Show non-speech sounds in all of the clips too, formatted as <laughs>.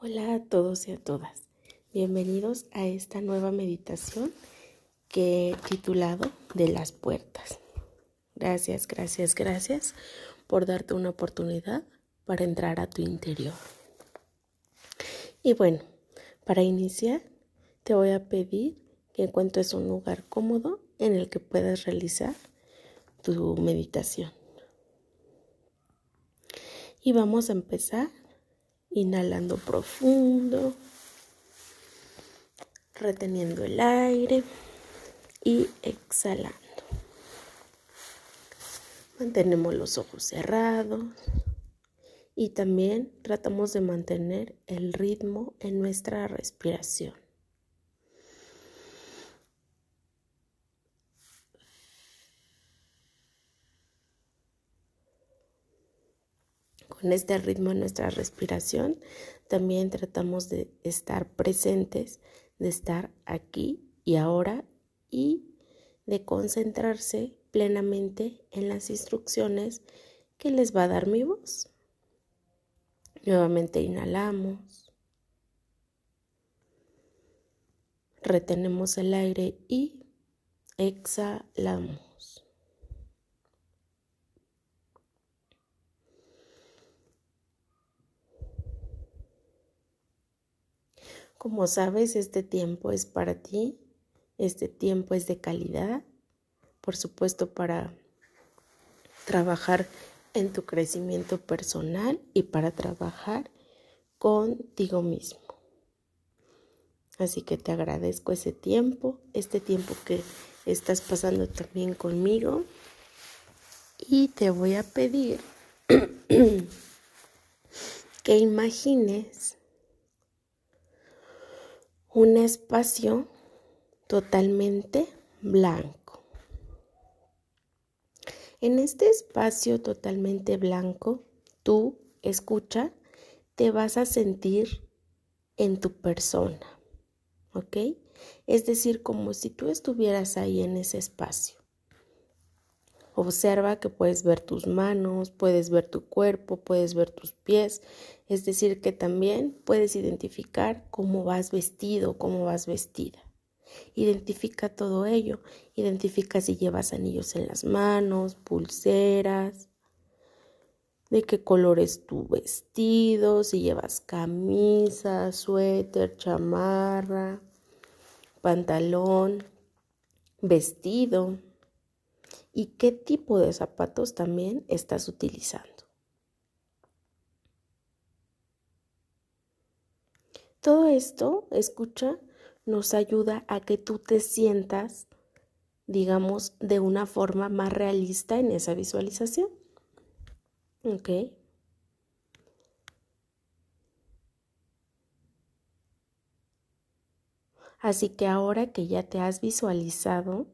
Hola a todos y a todas. Bienvenidos a esta nueva meditación que he titulado De las puertas. Gracias, gracias, gracias por darte una oportunidad para entrar a tu interior. Y bueno, para iniciar te voy a pedir que encuentres un lugar cómodo en el que puedas realizar tu meditación. Y vamos a empezar inhalando profundo, reteniendo el aire y exhalando. Mantenemos los ojos cerrados y también tratamos de mantener el ritmo en nuestra respiración. Con este ritmo en nuestra respiración, también tratamos de estar presentes, de estar aquí y ahora y de concentrarse plenamente en las instrucciones que les va a dar mi voz. Nuevamente inhalamos, retenemos el aire y exhalamos. Como sabes, este tiempo es para ti, este tiempo es de calidad, por supuesto para trabajar en tu crecimiento personal y para trabajar contigo mismo. Así que te agradezco ese tiempo, este tiempo que estás pasando también conmigo. Y te voy a pedir <clears throat> que imagines un espacio totalmente blanco. En este espacio totalmente blanco, tú, escucha, te vas a sentir en tu persona, ¿ok? Es decir, como si tú estuvieras ahí en ese espacio. Observa que puedes ver tus manos, puedes ver tu cuerpo, puedes ver tus pies, es decir, que también puedes identificar cómo vas vestido, cómo vas vestida. Identifica todo ello, identifica si llevas anillos en las manos, pulseras, de qué color es tu vestido, si llevas camisa, suéter, chamarra, pantalón, vestido y qué tipo de zapatos también estás utilizando. Todo esto, escucha, nos ayuda a que tú te sientas, digamos, de una forma más realista en esa visualización. ¿Ok? Así que ahora que ya te has visualizado,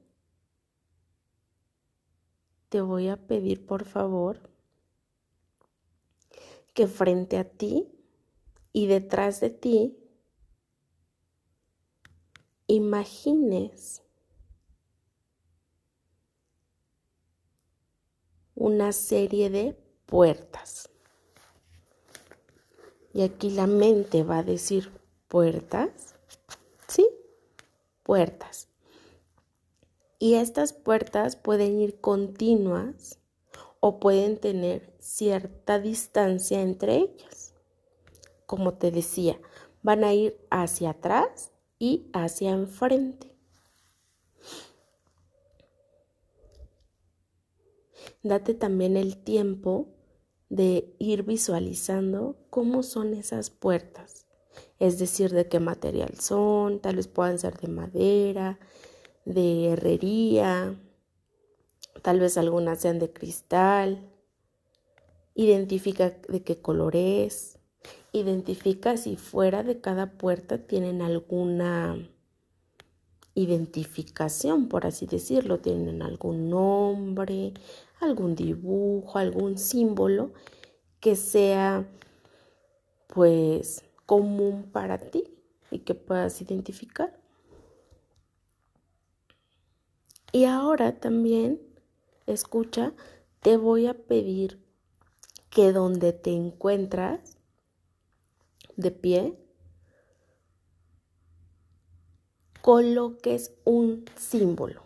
te voy a pedir por favor que frente a ti y detrás de ti imagines una serie de puertas. Y aquí la mente va a decir puertas. ¿Sí? Puertas. Y estas puertas pueden ir continuas o pueden tener cierta distancia entre ellas. Como te decía, van a ir hacia atrás y hacia enfrente. Date también el tiempo de ir visualizando cómo son esas puertas, es decir, de qué material son, tal vez puedan ser de madera, de herrería, tal vez algunas sean de cristal. Identifica de qué color es. Identifica si fuera de cada puerta tienen alguna identificación, por así decirlo, tienen algún nombre, algún dibujo, algún símbolo que sea pues común para ti y que puedas identificar. Y ahora también, escucha, te voy a pedir que donde te encuentras de pie, coloques un símbolo.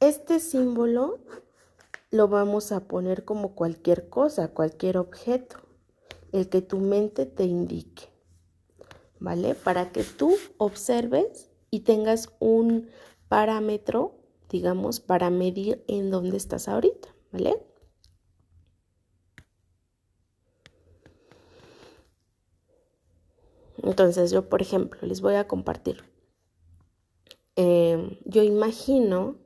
Este símbolo lo vamos a poner como cualquier cosa, cualquier objeto, el que tu mente te indique, ¿vale? Para que tú observes y tengas un parámetro, digamos, para medir en dónde estás ahorita, ¿vale? Entonces yo, por ejemplo, les voy a compartir. Eh, yo imagino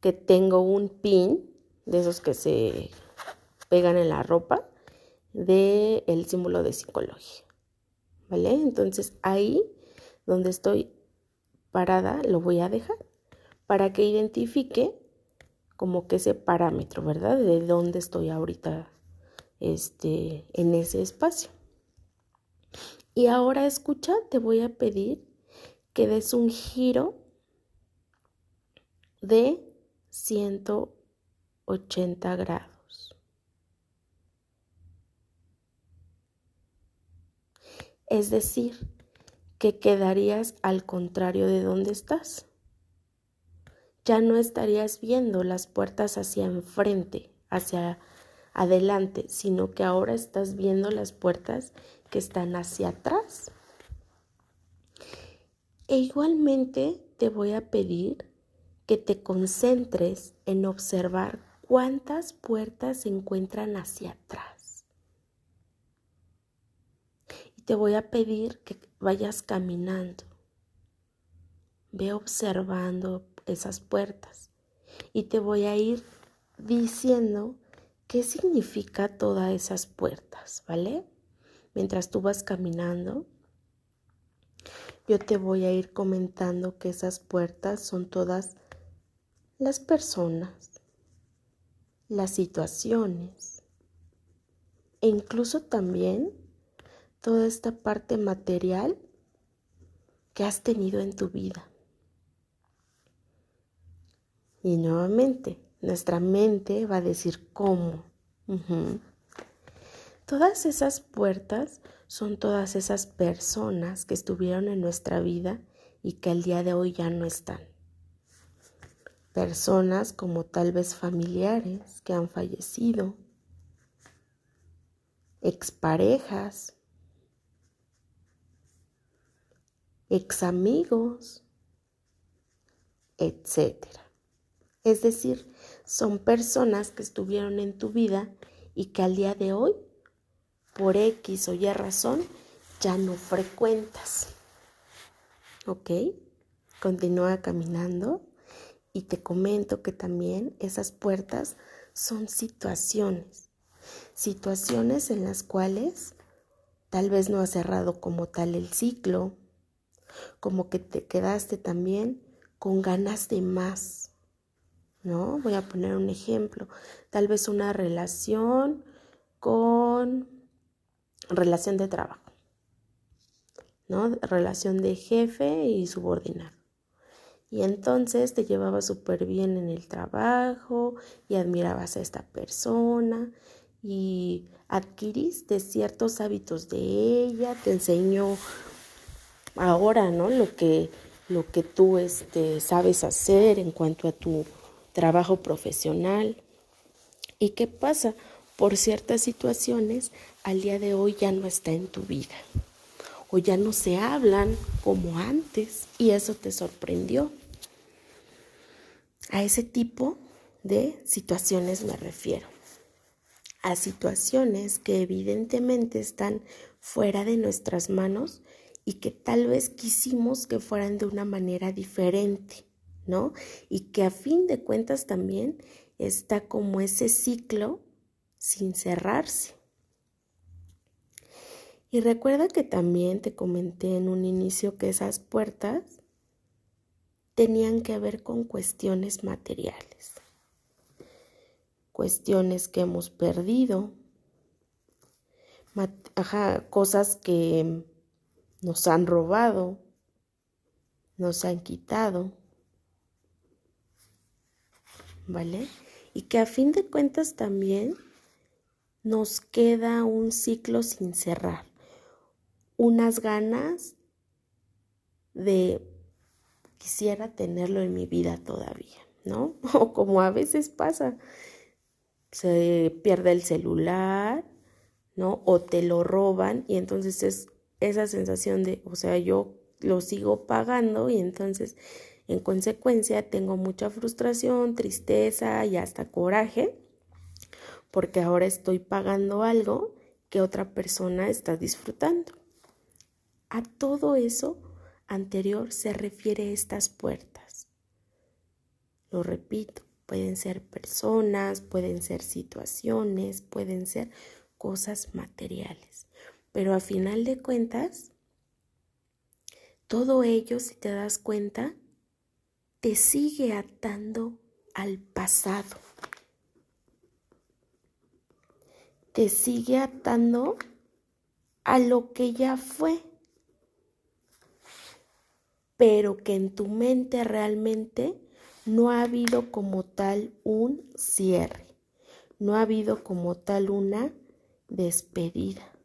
que tengo un pin de esos que se pegan en la ropa del el símbolo de psicología. ¿Vale? Entonces ahí donde estoy parada lo voy a dejar para que identifique como que ese parámetro, ¿verdad? De dónde estoy ahorita este, en ese espacio. Y ahora escucha, te voy a pedir que des un giro de 180 grados. Es decir, que quedarías al contrario de donde estás. Ya no estarías viendo las puertas hacia enfrente, hacia adelante, sino que ahora estás viendo las puertas que están hacia atrás. E igualmente te voy a pedir que te concentres en observar cuántas puertas se encuentran hacia atrás. Y te voy a pedir que vayas caminando. Ve observando esas puertas y te voy a ir diciendo qué significa todas esas puertas, ¿vale? Mientras tú vas caminando, yo te voy a ir comentando que esas puertas son todas las personas, las situaciones e incluso también toda esta parte material que has tenido en tu vida. Y nuevamente, nuestra mente va a decir cómo. Todas esas puertas son todas esas personas que estuvieron en nuestra vida y que al día de hoy ya no están personas como tal vez familiares que han fallecido, exparejas, examigos, etc. Es decir, son personas que estuvieron en tu vida y que al día de hoy, por X o Y razón, ya no frecuentas. ¿Ok? Continúa caminando y te comento que también esas puertas son situaciones, situaciones en las cuales tal vez no has cerrado como tal el ciclo, como que te quedaste también con ganas de más, ¿no? Voy a poner un ejemplo, tal vez una relación con relación de trabajo, ¿no? Relación de jefe y subordinado. Y entonces te llevaba súper bien en el trabajo y admirabas a esta persona y adquiriste ciertos hábitos de ella, te enseñó ahora, ¿no? Lo que, lo que tú este, sabes hacer en cuanto a tu trabajo profesional. ¿Y qué pasa? Por ciertas situaciones, al día de hoy ya no está en tu vida o ya no se hablan como antes y eso te sorprendió. A ese tipo de situaciones me refiero. A situaciones que evidentemente están fuera de nuestras manos y que tal vez quisimos que fueran de una manera diferente, ¿no? Y que a fin de cuentas también está como ese ciclo sin cerrarse. Y recuerda que también te comenté en un inicio que esas puertas tenían que ver con cuestiones materiales, cuestiones que hemos perdido, cosas que nos han robado, nos han quitado, ¿vale? Y que a fin de cuentas también nos queda un ciclo sin cerrar, unas ganas de quisiera tenerlo en mi vida todavía, ¿no? <laughs> O como a veces pasa, se pierde el celular, ¿no? O te lo roban y entonces es esa sensación de, o sea, yo lo sigo pagando y entonces en consecuencia tengo mucha frustración, tristeza y hasta coraje porque ahora estoy pagando algo que otra persona está disfrutando. A todo eso anterior se refiere estas puertas. Lo repito, pueden ser personas, pueden ser situaciones, pueden ser cosas materiales. Pero a final de cuentas, todo ello, si te das cuenta, te sigue atando al pasado. Te sigue atando a lo que ya fue, pero que en tu mente realmente no ha habido como tal un cierre, no ha habido como tal una despedida.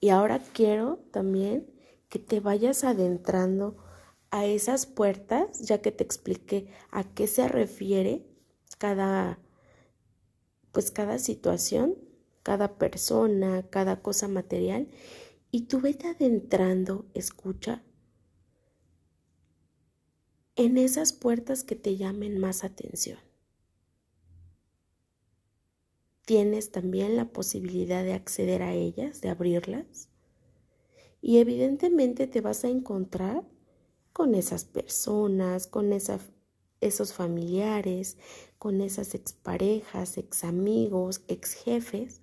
Y ahora quiero también que te vayas adentrando a esas puertas, ya que te expliqué a qué se refiere cada pues cada situación, cada persona, cada cosa material y tú vete adentrando, escucha en esas puertas que te llamen más atención. Tienes también la posibilidad de acceder a ellas, de abrirlas. Y evidentemente te vas a encontrar con esas personas, con esos familiares, con esas exparejas, ex amigos, ex jefes,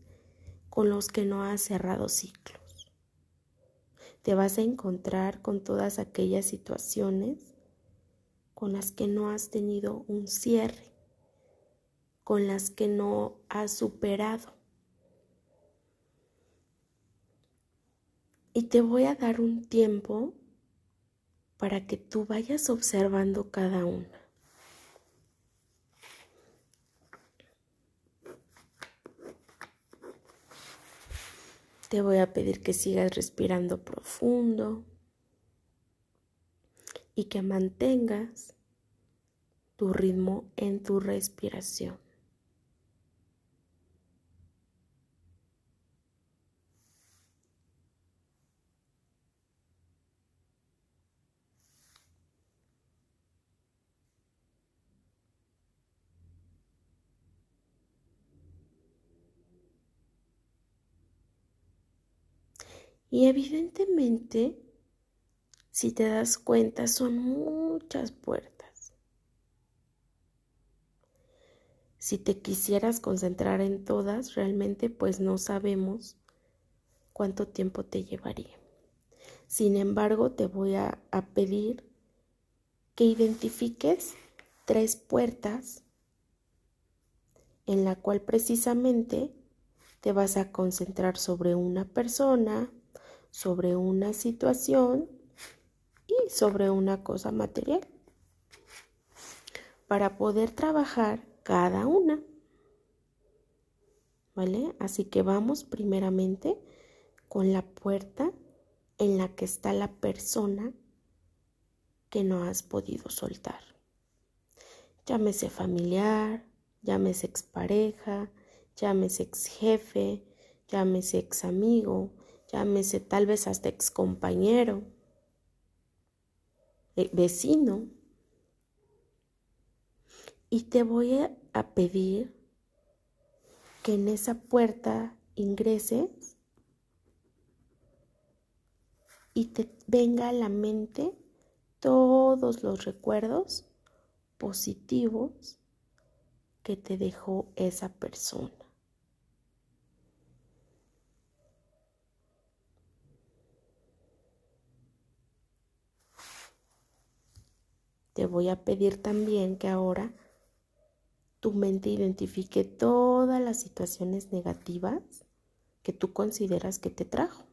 con los que no has cerrado ciclos. Te vas a encontrar con todas aquellas situaciones con las que no has tenido un cierre con las que no has superado. Y te voy a dar un tiempo para que tú vayas observando cada una. Te voy a pedir que sigas respirando profundo y que mantengas tu ritmo en tu respiración. Y evidentemente, si te das cuenta, son muchas puertas. Si te quisieras concentrar en todas, realmente pues no sabemos cuánto tiempo te llevaría. Sin embargo, te voy a, a pedir que identifiques tres puertas en la cual precisamente te vas a concentrar sobre una persona, sobre una situación y sobre una cosa material para poder trabajar cada una. ¿Vale? Así que vamos primeramente con la puerta en la que está la persona que no has podido soltar. Llámese familiar, llámese expareja, llámese ex jefe, llámese ex amigo, llámese tal vez hasta ex compañero, eh, vecino. Y te voy a pedir que en esa puerta ingreses y te venga a la mente todos los recuerdos positivos que te dejó esa persona. Te voy a pedir también que ahora tu mente identifique todas las situaciones negativas que tú consideras que te trajo.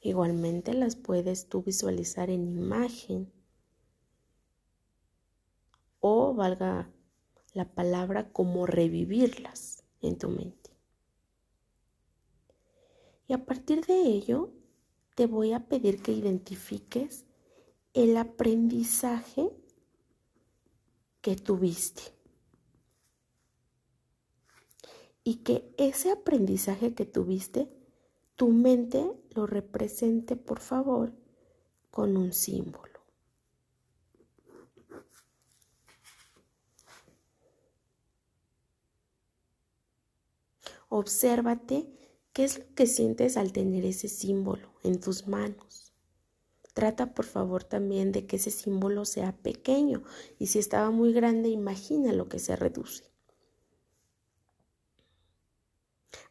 Igualmente las puedes tú visualizar en imagen o valga la palabra como revivirlas en tu mente. Y a partir de ello, te voy a pedir que identifiques el aprendizaje que tuviste. Y que ese aprendizaje que tuviste, tu mente lo represente, por favor, con un símbolo. Obsérvate qué es lo que sientes al tener ese símbolo en tus manos. Trata por favor también de que ese símbolo sea pequeño y si estaba muy grande imagina lo que se reduce.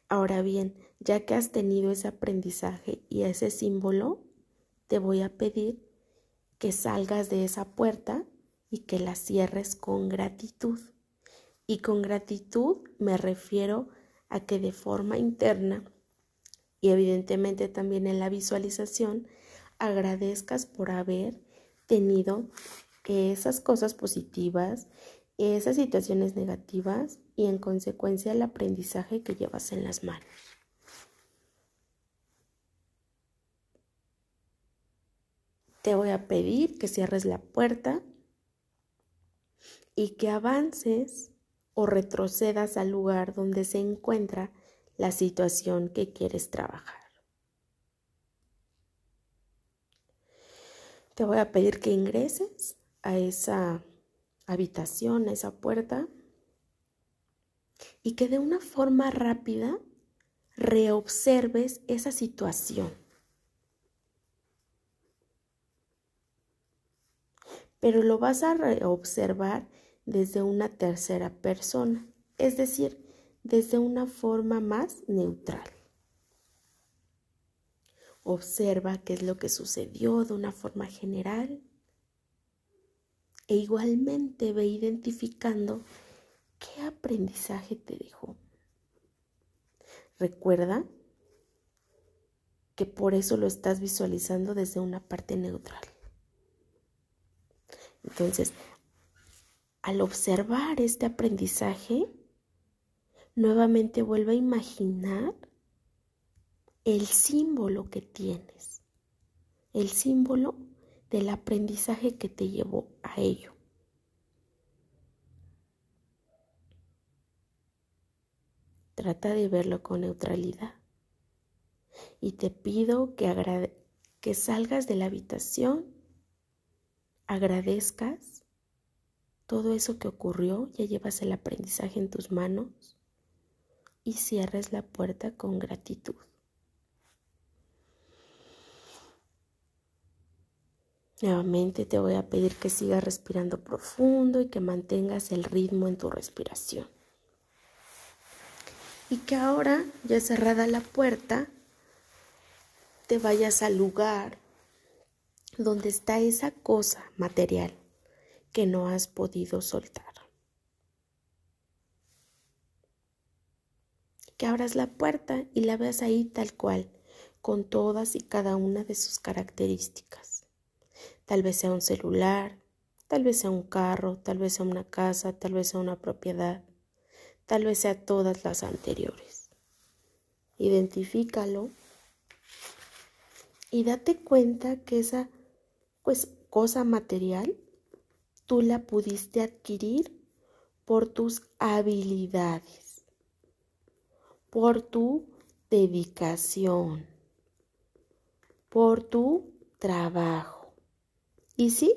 Ahora bien, ya que has tenido ese aprendizaje y ese símbolo, te voy a pedir que salgas de esa puerta y que la cierres con gratitud. Y con gratitud me refiero a que de forma interna y evidentemente también en la visualización agradezcas por haber tenido esas cosas positivas, esas situaciones negativas y en consecuencia el aprendizaje que llevas en las manos. Te voy a pedir que cierres la puerta y que avances o retrocedas al lugar donde se encuentra la situación que quieres trabajar. Te voy a pedir que ingreses a esa habitación, a esa puerta, y que de una forma rápida reobserves esa situación. Pero lo vas a reobservar desde una tercera persona, es decir, desde una forma más neutral. Observa qué es lo que sucedió de una forma general e igualmente ve identificando qué aprendizaje te dejó. Recuerda que por eso lo estás visualizando desde una parte neutral. Entonces, al observar este aprendizaje, nuevamente vuelve a imaginar el símbolo que tienes, el símbolo del aprendizaje que te llevó a ello. Trata de verlo con neutralidad. Y te pido que, que salgas de la habitación, agradezcas todo eso que ocurrió, ya llevas el aprendizaje en tus manos y cierres la puerta con gratitud. Nuevamente te voy a pedir que sigas respirando profundo y que mantengas el ritmo en tu respiración. Y que ahora, ya cerrada la puerta, te vayas al lugar donde está esa cosa material que no has podido soltar. Que abras la puerta y la veas ahí tal cual, con todas y cada una de sus características. Tal vez sea un celular, tal vez sea un carro, tal vez sea una casa, tal vez sea una propiedad, tal vez sea todas las anteriores. Identifícalo y date cuenta que esa pues, cosa material tú la pudiste adquirir por tus habilidades, por tu dedicación, por tu trabajo. Y sí,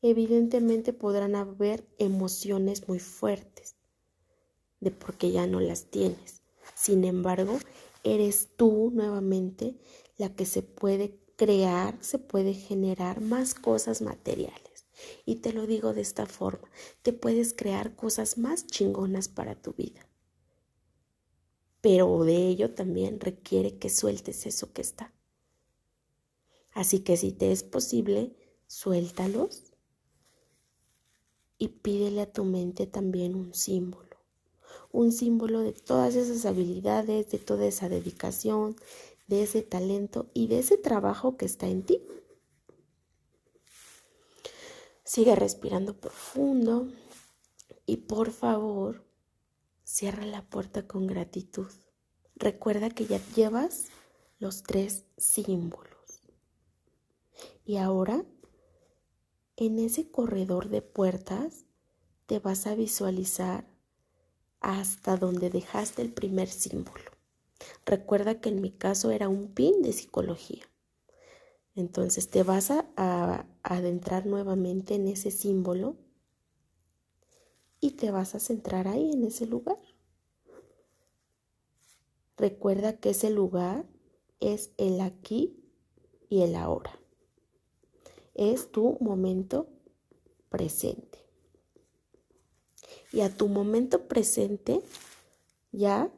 evidentemente podrán haber emociones muy fuertes de porque ya no las tienes. Sin embargo, eres tú nuevamente la que se puede crear, se puede generar más cosas materiales. Y te lo digo de esta forma, te puedes crear cosas más chingonas para tu vida. Pero de ello también requiere que sueltes eso que está. Así que si te es posible, suéltalos y pídele a tu mente también un símbolo. Un símbolo de todas esas habilidades, de toda esa dedicación, de ese talento y de ese trabajo que está en ti. Sigue respirando profundo. Y por favor, cierra la puerta con gratitud. Recuerda que ya llevas los tres símbolos. Y ahora, en ese corredor de puertas, te vas a visualizar hasta donde dejaste el primer símbolo. Recuerda que en mi caso era un pin de psicología. Entonces te vas a, adentrar nuevamente en ese símbolo y te vas a centrar ahí en ese lugar. Recuerda que ese lugar es el aquí y el ahora. Es tu momento presente. Y a tu momento presente ya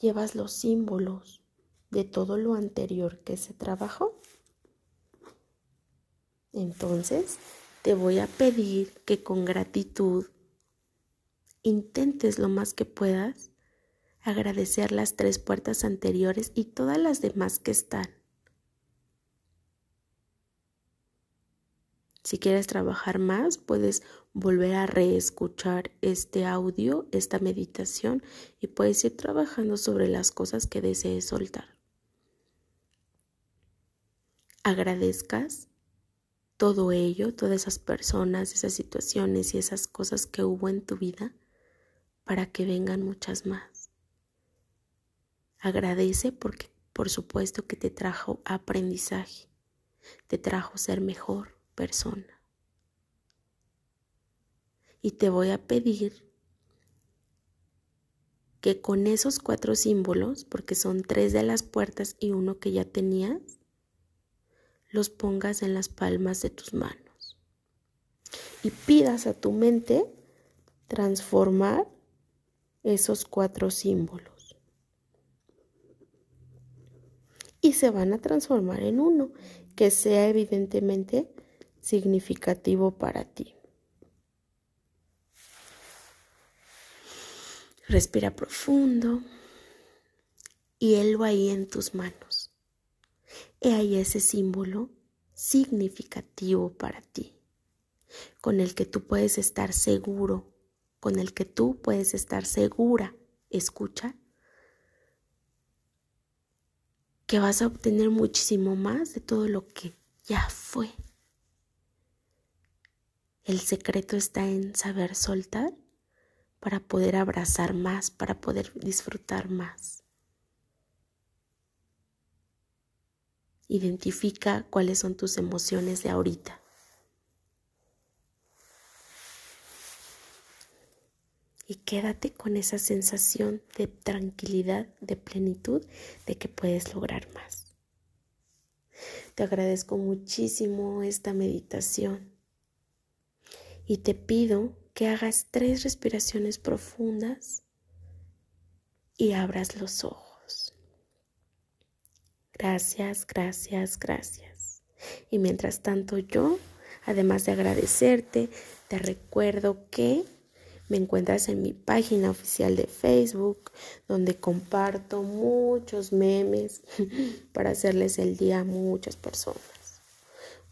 llevas los símbolos de todo lo anterior que se trabajó. Entonces, te voy a pedir que con gratitud intentes lo más que puedas agradecer las tres puertas anteriores y todas las demás que están. Si quieres trabajar más, puedes volver a reescuchar este audio, esta meditación y puedes ir trabajando sobre las cosas que desees soltar. Agradezcas todo ello, todas esas personas, esas situaciones y esas cosas que hubo en tu vida para que vengan muchas más. Agradece porque por supuesto que te trajo aprendizaje, te trajo ser mejor, persona. Y te voy a pedir que con esos cuatro símbolos, porque son tres de las puertas y uno que ya tenías, los pongas en las palmas de tus manos. Y pidas a tu mente transformar esos cuatro símbolos. Y se van a transformar en uno, que sea evidentemente significativo para ti. Respira profundo y él ahí en tus manos. He ahí ese símbolo significativo para ti, con el que tú puedes estar seguro, con el que tú puedes estar segura, escucha, que vas a obtener muchísimo más de todo lo que ya fue. El secreto está en saber soltar para poder abrazar más, para poder disfrutar más. Identifica cuáles son tus emociones de ahorita. Y quédate con esa sensación de tranquilidad, de plenitud, de que puedes lograr más. Te agradezco muchísimo esta meditación y te pido que hagas tres respiraciones profundas y abras los ojos. Gracias, gracias, gracias. Y mientras tanto yo, además de agradecerte, te recuerdo que me encuentras en mi página oficial de Facebook, donde comparto muchos memes <laughs> para hacerles el día a muchas personas.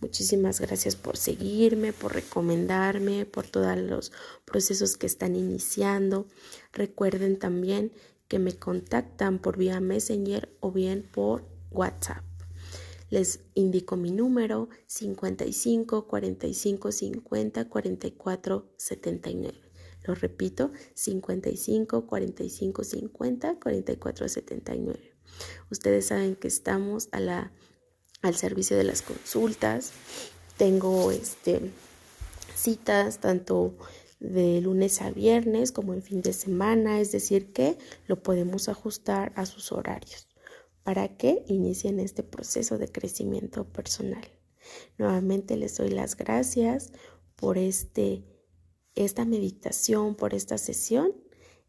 Muchísimas gracias por seguirme, por recomendarme, por todos los procesos que están iniciando. Recuerden también que me contactan por vía Messenger o bien por WhatsApp. Les indico mi número 55 45 50 44 79. Lo repito, 55 45 50 44 79. Ustedes saben que estamos a la al servicio de las consultas. Tengo este, citas tanto de lunes a viernes como en fin de semana, es decir, que lo podemos ajustar a sus horarios para que inicien este proceso de crecimiento personal. Nuevamente les doy las gracias por este, esta meditación, por esta sesión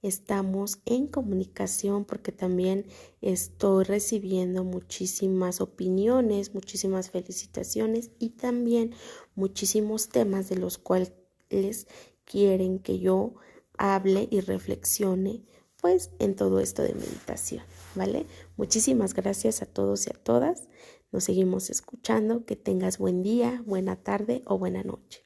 estamos en comunicación porque también estoy recibiendo muchísimas opiniones, muchísimas felicitaciones y también muchísimos temas de los cuales quieren que yo hable y reflexione pues en todo esto de meditación, ¿vale? Muchísimas gracias a todos y a todas. Nos seguimos escuchando. Que tengas buen día, buena tarde o buena noche.